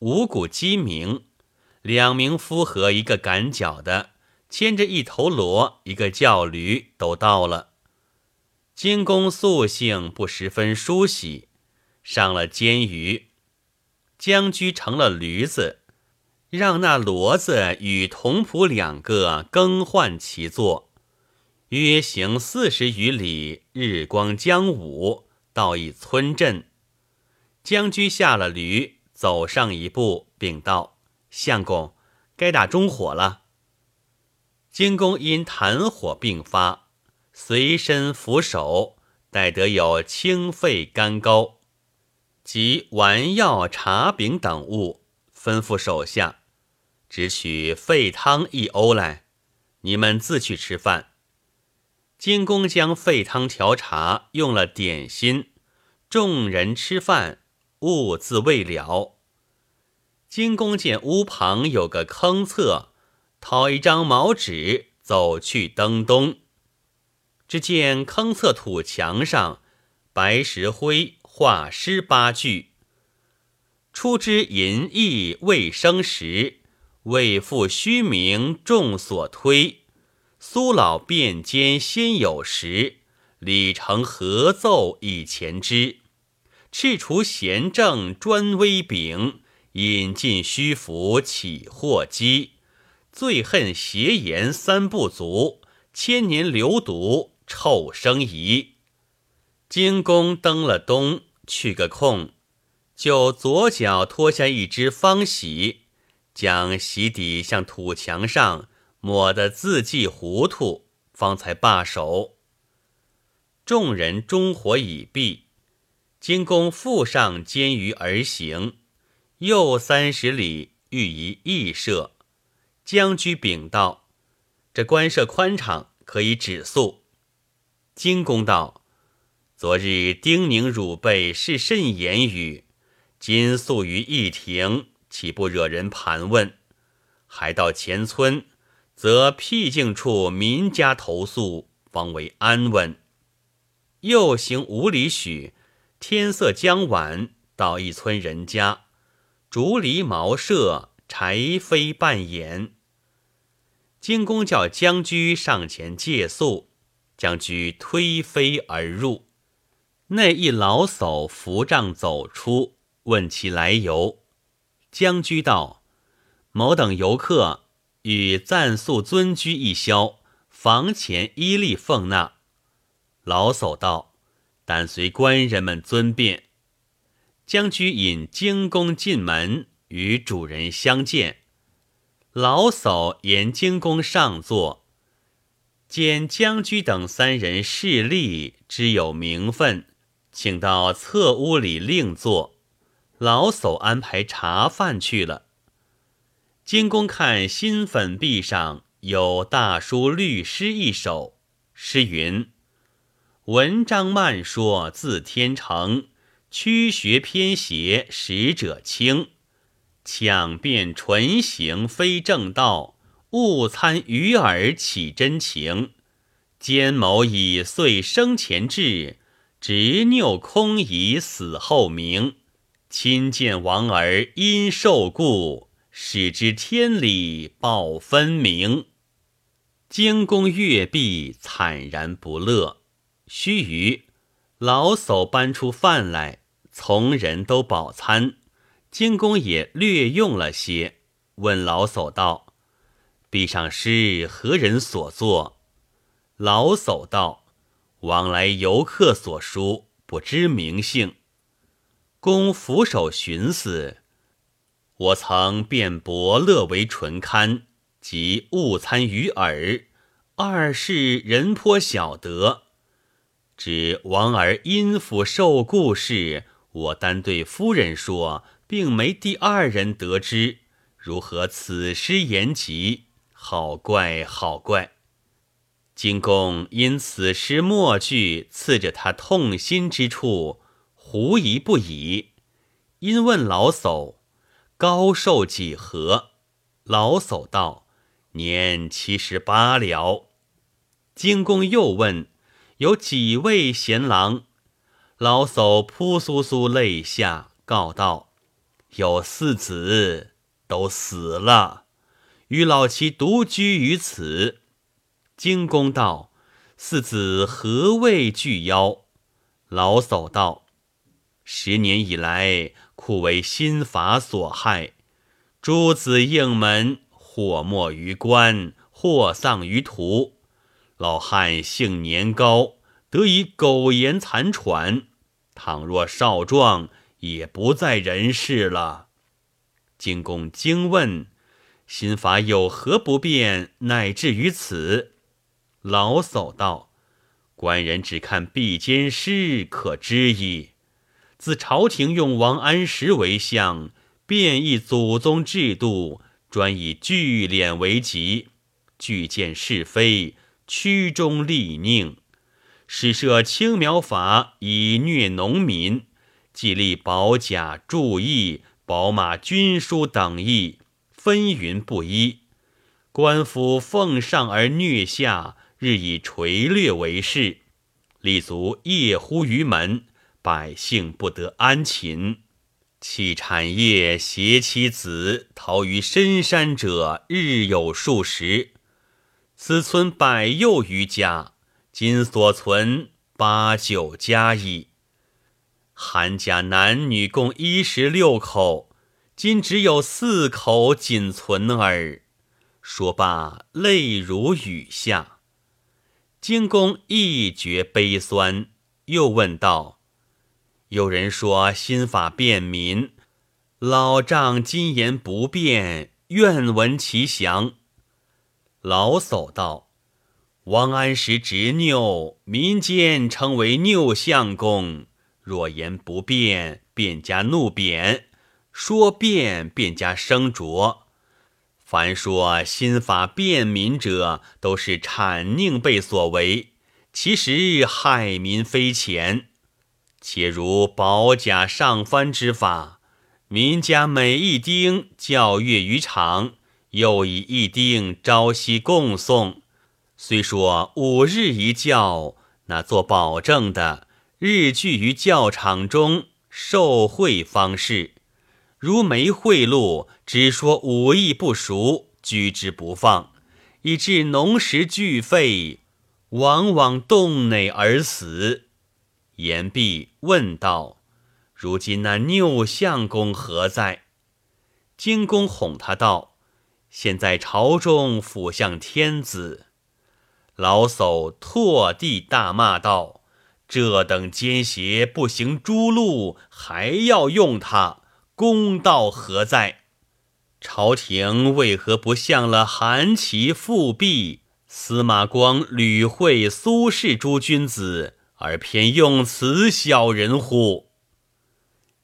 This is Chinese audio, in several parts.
五谷鸡鸣，两名夫和一个赶脚的，牵着一头骡，一个叫驴，都到了。金公素性不十分梳洗，上了监舆，将居成了驴子。让那骡子与童仆两个更换其座，约行四十余里，日光将午，到一村镇。将军下了驴，走上一步，禀道：“相公，该打中火了。”金公因痰火并发，随身扶手，带得有清肺甘膏及丸药、茶饼等物，吩咐手下。只取沸汤一瓯来，你们自去吃饭。金公将沸汤调茶，用了点心，众人吃饭，兀自未了。金公见屋旁有个坑侧，掏一张毛纸，走去登东。只见坑侧土墙上，白石灰画诗八句：“出之淫逸未生时。”为复虚名众所推，苏老辩间先有时，李成合奏以前之。赤除贤正专威柄，引进虚浮起祸机。最恨邪言三不足，千年流毒臭生疑。金公登了东，去个空，就左脚脱下一只方喜。将席底向土墙上抹得字迹糊涂，方才罢手。众人中火已毕，金公复上监舆而行，又三十里遇一驿舍，将居禀道：“这官舍宽敞，可以止宿。”金公道：“昨日丁宁汝辈是甚言语？今宿于驿亭。”岂不惹人盘问？还到前村，则僻静处民家投宿，方为安稳。又行五里许，天色将晚，到一村人家，竹篱茅舍，柴扉半掩。金公叫将居上前借宿，将居推飞而入。内一老叟扶杖走出，问其来由。将居道：“某等游客与暂宿尊居一宵，房前依例奉纳。”老叟道：“但随官人们尊便。”将居引京公进门，与主人相见。老叟言京公上座，见将居等三人势力之有名分，请到侧屋里另坐。老叟安排茶饭去了。金公看新粉壁上有大书律诗一首，诗云：“文章慢说自天成，曲学偏邪使者轻。抢辩纯行非正道，误参鱼饵起真情。奸谋以遂生前志，执拗空以死后名。”亲见王儿因受故，使之天理报分明。惊弓月毕，惨然不乐。须臾，老叟搬出饭来，从人都饱餐。惊弓也略用了些，问老叟道：“壁上诗何人所作？”老叟道：“往来游客所书，不知名姓。”公俯首寻思，我曾辩伯乐为纯堪，即误参于耳，二是人颇晓得。指王儿因府受故事，我单对夫人说，并没第二人得知。如何此诗言及？好怪好怪！金公因此诗末句刺着他痛心之处。狐疑不已，因问老叟高寿几何？老叟道：“年七十八了。”金公又问：“有几位贤郎？”老叟扑簌簌泪下，告道：“有四子都死了，与老妻独居于此。”荆公道：“四子何谓惧妖？”老叟道：“十年以来，苦为心法所害，诸子应门，或没于官，或丧于途。老汉性年高，得以苟延残喘。倘若少壮，也不在人世了。”金公惊问：“心法有何不便，乃至于此？”老叟道：“官人只看壁间诗，可知矣。自朝廷用王安石为相，变异祖宗制度，专以聚敛为吉，聚见是非，曲中立佞，始设青苗法以虐农民，既立保甲注役、宝马军书等役，分云不一。官府奉上而虐下。”日以垂掠为事，立足夜呼于门，百姓不得安寝。弃产业，携其子逃于深山者，日有数十。此村百幼余家，今所存八九家矣。韩家男女共一十六口，今只有四口仅存耳。说罢，泪如雨下。金公一觉悲酸，又问道：“有人说新法便民，老丈今言不变，愿闻其详。”老叟道：“王安石执拗，民间称为拗相公。若言不变，便加怒贬；说变，便加声浊。”凡说新法便民者，都是谄佞辈所为，其实害民非浅。且如保甲上翻之法，民家每一丁教阅于场，又以一丁朝夕供送。虽说五日一教，那做保证的日聚于教场中受贿方式。如没贿赂，只说武艺不熟，拘之不放，以致农时俱废，往往冻馁而死。言毕，问道：“如今那拗相公何在？”金公哄他道：“现在朝中辅相天子。”老叟唾地大骂道：“这等奸邪，不行诛戮，还要用他！”公道何在？朝廷为何不向了韩琦、复辟、司马光、吕惠、苏轼诸君子，而偏用此小人乎？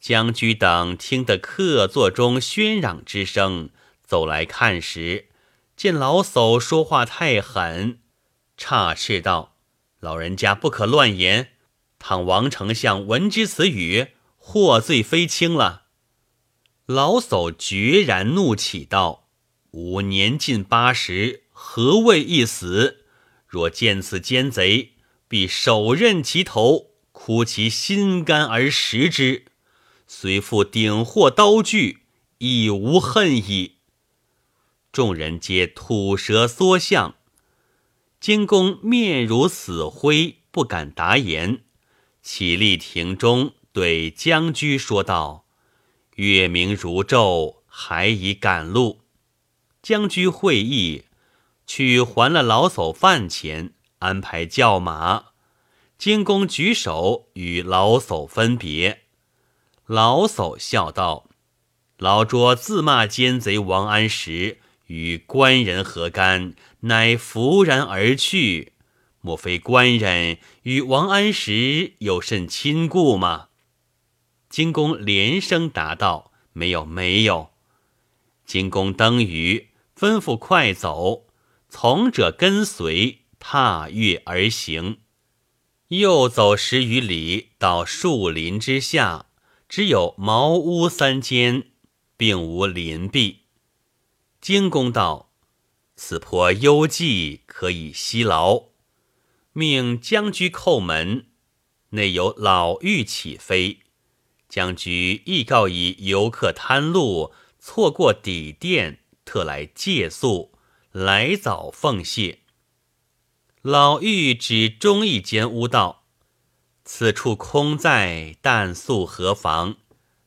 将军等听得客座中喧嚷之声，走来看时，见老叟说话太狠，插斥道：“老人家不可乱言，倘王丞相闻之此语，获罪非轻了。”老叟决然怒起道：“吾年近八十，何谓一死？若见此奸贼，必手刃其头，哭其心肝而食之。虽复鼎获刀具，亦无恨矣。”众人皆吐舌缩相。金公面如死灰，不敢答言，起立庭中，对将居说道。月明如昼，还已赶路。将军会议，去还了老叟饭钱，安排叫马。金公举手与老叟分别。老叟笑道：“老拙自骂奸贼王安石，与官人何干？乃拂然而去。莫非官人与王安石有甚亲故吗？”金公连声答道：“没有，没有。”金公登舆，吩咐快走，从者跟随，踏月而行。又走十余里，到树林之下，只有茅屋三间，并无林壁。金公道：“此坡幽寂，可以息劳。”命将居叩门，内有老妪起飞。将居亦告以游客贪路，错过底店，特来借宿，来早奉谢。老妪指中一间屋道：“此处空在，但宿何妨？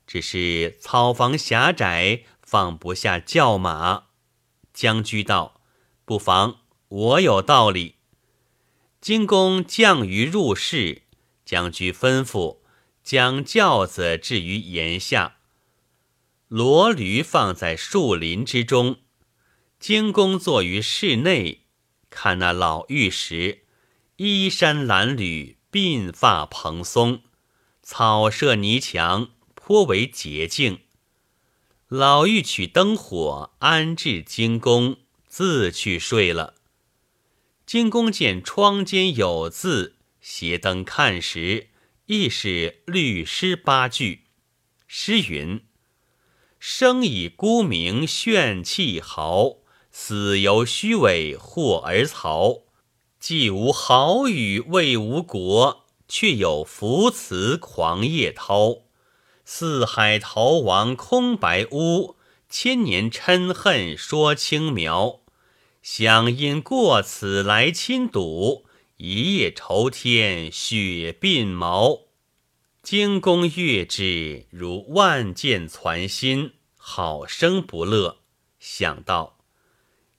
只是草房狭窄，放不下轿马。”将居道：“不妨，我有道理。”金公降于入室，将居吩咐将轿子置于檐下，骡驴放在树林之中。金公坐于室内。看那老妪时，衣衫褴褛，鬓发蓬松，草舍泥墙，颇为洁净。老妪取灯火安置金宫，自去睡了。金公见窗间有字，携灯看时，亦是律诗八句。诗云：“生以孤名炫气豪。”死由虚伪惑而曹，既无豪语为无国，却有浮词狂叶涛。四海逃亡空白屋，千年嗔恨说轻描。想因过此来亲睹，一夜愁天雪鬓毛。惊弓乐之，如万箭攒心，好生不乐。想到。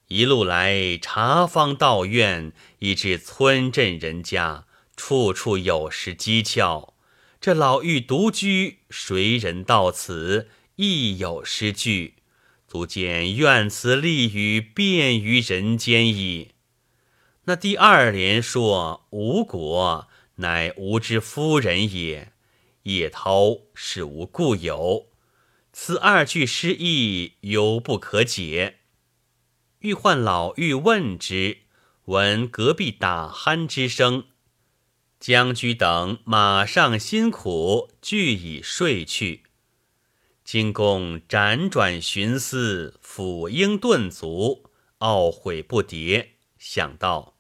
一路来，茶坊道院，以至村镇人家，处处有时讥诮。这老妪独居，谁人到此，亦有诗句，足见愿词丽语遍于人间矣。那第二联说吴国乃吴之夫人也，叶涛是无故友。此二句诗意犹不可解。欲唤老妪问之，闻隔壁打鼾之声，将居等马上辛苦，俱已睡去。金公辗转寻思，抚膺顿足，懊悔不迭，想到：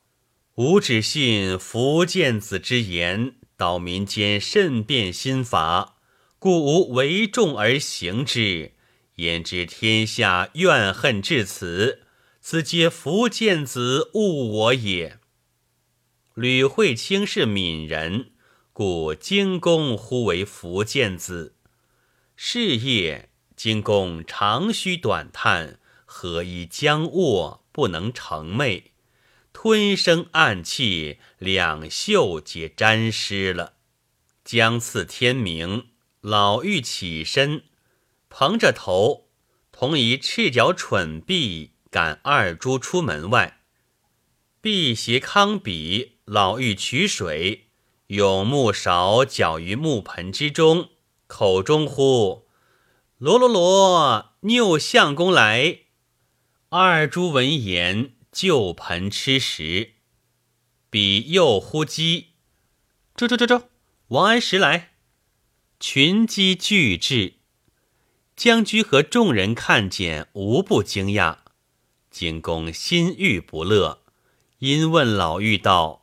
吾只信福建子之言，导民间慎变心法，故无为众而行之，焉知天下怨恨至此？此皆福建子误我也。吕惠卿是闽人，故荆公呼为福建子。是夜，荆公长吁短叹，何以将卧不能成寐，吞声暗气，两袖皆沾湿了。将次天明，老妪起身，蓬着头，同一赤脚蠢婢。赶二猪出门外，辟邪康比老妪取水，用木勺搅于木盆之中，口中呼：“罗罗罗，拗相公来。”二猪闻言，就盆吃食。比又呼鸡：“周周周周，王安石来。”群鸡俱至，将军和众人看见，无不惊讶。景公心欲不乐，因问老妪道：“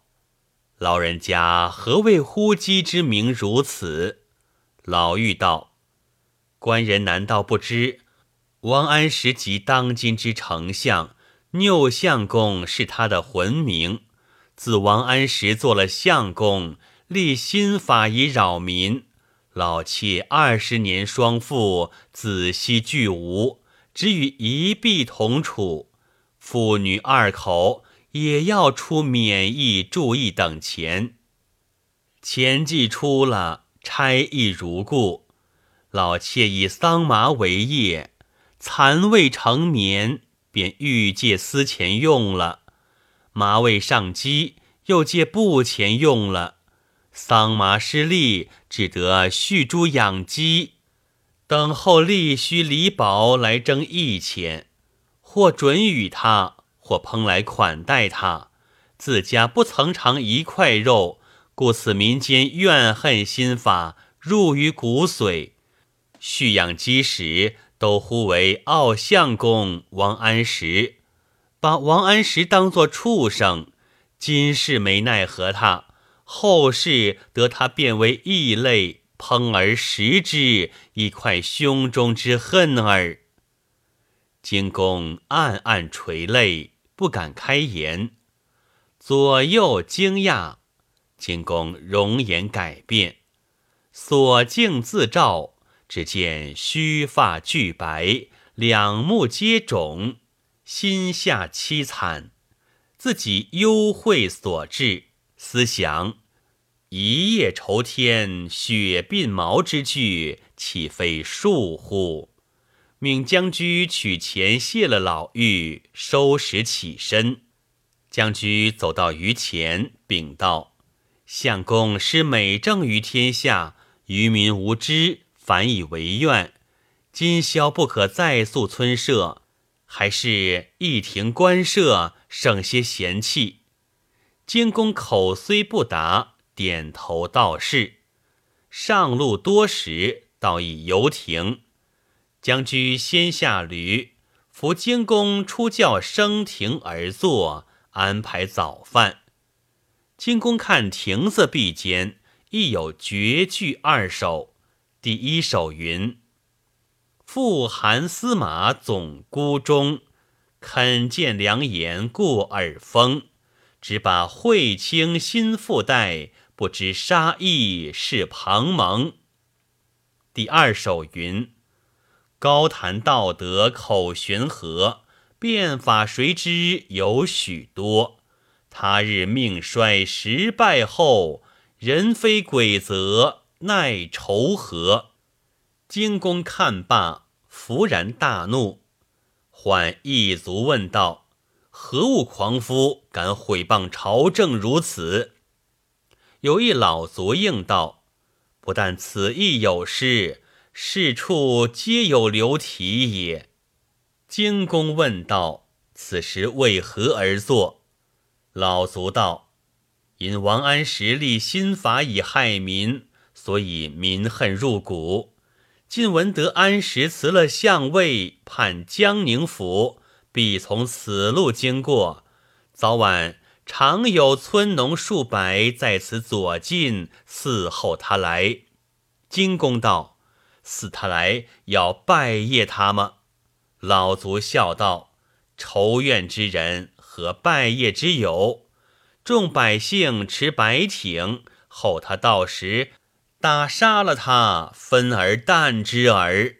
老人家何谓呼鸡之名如此？”老妪道：“官人难道不知？王安石即当今之丞相，拗相公是他的魂名。自王安石做了相公，立新法以扰民，老妾二十年双父，子息俱无，只与一婢同处。”父女二口也要出免役、注役等钱，钱既出了，差役如故。老妾以桑麻为业，蚕未成棉，便欲借丝钱用了；麻未上机，又借布钱用了；桑麻失利，只得续猪养鸡，等候利须离保来征役钱。或准与他，或烹来款待他，自家不曾尝一块肉，故此民间怨恨心法入于骨髓。蓄养积食，都呼为傲相公王安石，把王安石当作畜生。今世没奈何他，后世得他变为异类，烹而食之，一块胸中之恨耳。金公暗暗垂泪，不敢开言。左右惊讶，荆公容颜改变，所镜自照，只见须发俱白，两目皆肿，心下凄惨。自己忧秽所致，思想一夜愁天，血鬓毛之句，岂非数乎？命将居取钱谢了老妪，收拾起身。将居走到于前，禀道：“相公施美政于天下，愚民无知，反以为怨。今宵不可再宿村舍，还是一庭官舍，省些嫌弃。”荆公口虽不答，点头道是。上路多时，到已游停，将居先下驴，扶荆公出轿升亭而坐。安排早饭。金公看亭子壁间亦有绝句二首。第一首云：“复韩司马总孤中，肯见良言过耳风。只把惠卿心腹带，不知杀意是庞蒙。”第二首云：“高谈道德口悬河。”变法谁知有许多？他日命衰时败后，人非鬼则奈愁何？荆公看罢，弗然大怒，唤一族问道：“何物狂夫，敢毁谤朝政如此？”有一老族应道：“不但此意有失，事处皆有流体也。”荆公问道：“此时为何而作？”老卒道：“因王安石立新法以害民，所以民恨入骨。今闻得安石辞了相位，判江宁府，必从此路经过，早晚常有村农数百在此左近伺候他来。”荆公道：“似他来要拜谒他吗？”老卒笑道：“仇怨之人和拜谒之友，众百姓持白挺，候他到时，打杀了他，分而啖之耳。”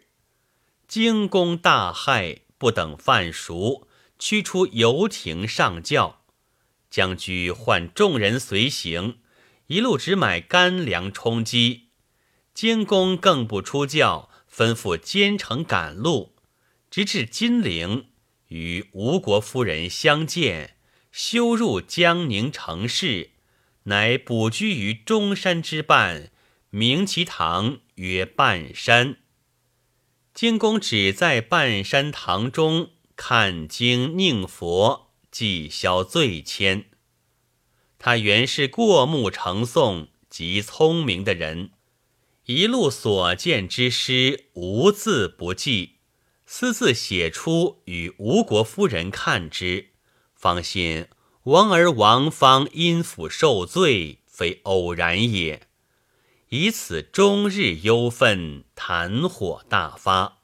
惊公大骇，不等饭熟，驱出游亭上轿。将居唤众人随行，一路只买干粮充饥。荆公更不出轿，吩咐兼程赶路。直至金陵，与吴国夫人相见，修入江宁城市，乃卜居于中山之半，名其堂曰半山。荆公只在半山堂中看经宁佛，即消罪愆。他原是过目成诵极聪明的人，一路所见之诗，无字不记。私自写出与吴国夫人看之，方信王儿王方因府受罪，非偶然也。以此终日忧愤，痰火大发，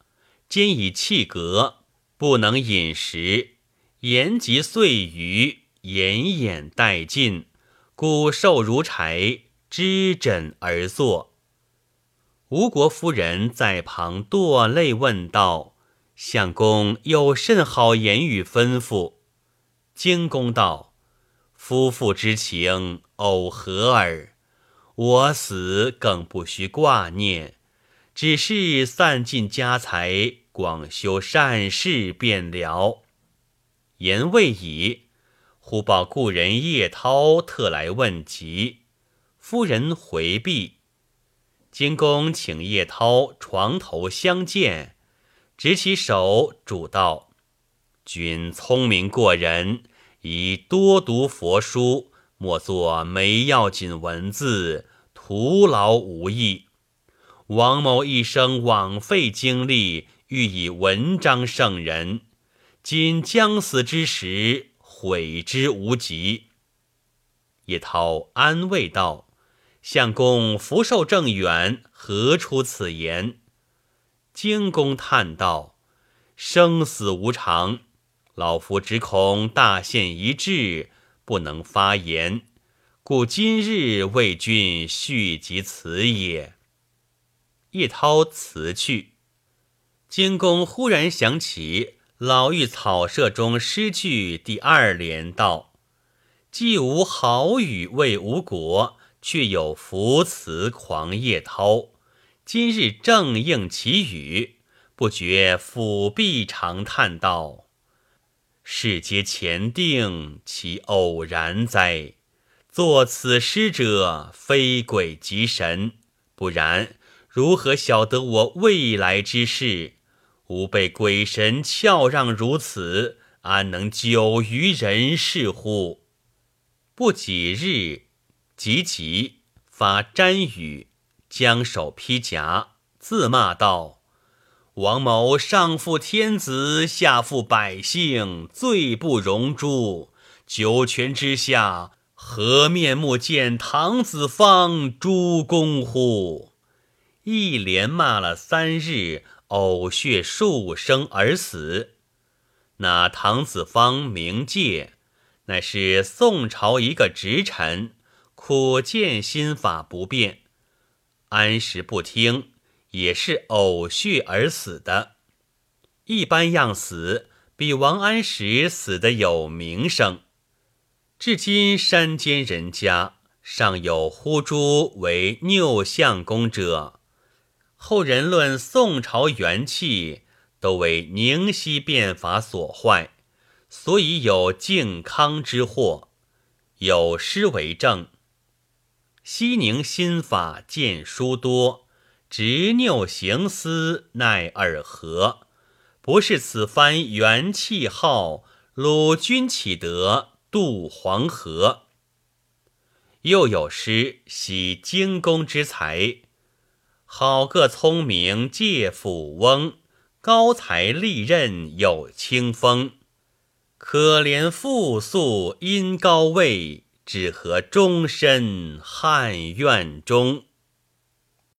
兼以气格，不能饮食，言及岁余，奄奄殆尽，骨瘦如柴，支枕而坐。吴国夫人在旁堕泪问道。相公有甚好言语吩咐？荆公道：“夫妇之情，偶何耳？我死更不须挂念，只是散尽家财，广修善事便了。”言未已，忽报故人叶涛特来问疾，夫人回避。荆公请叶涛床头相见。执起手，主道：“君聪明过人，宜多读佛书，莫作没要紧文字，徒劳无益。王某一生枉费精力，欲以文章胜人，今将死之时，悔之无及。”叶涛安慰道：“相公福寿正远，何出此言？荆公叹道：“生死无常，老夫只恐大限一至，不能发言，故今日为君续及此也。”叶涛辞去。荆公忽然想起老妪草舍中诗句第二联道：“既无好语为吴国。”却有福词狂叶涛，今日正应其语，不觉抚臂长叹道：“世皆前定，其偶然哉？作此诗者，非鬼即神，不然如何晓得我未来之事？吾被鬼神翘让如此，安能久于人世乎？”不几日。急急发瞻语，将手披甲，自骂道：“王某上负天子，下负百姓，罪不容诛。九泉之下，何面目见唐子方诸公乎？”一连骂了三日，呕血数声而死。那唐子方名介，乃是宋朝一个直臣。苦见心法不变，安时不听，也是呕血而死的。一般样死，比王安石死的有名声。至今山间人家尚有呼朱为拗相公者。后人论宋朝元气，都为宁熙变法所坏，所以有靖康之祸。有诗为证。西宁新法见书多，执拗行思奈尔何？不是此番元气号，鲁君岂得渡黄河？又有诗喜精工之才，好个聪明借斧翁，高才利刃有清风。可怜复素因高位。只合终身汉苑中。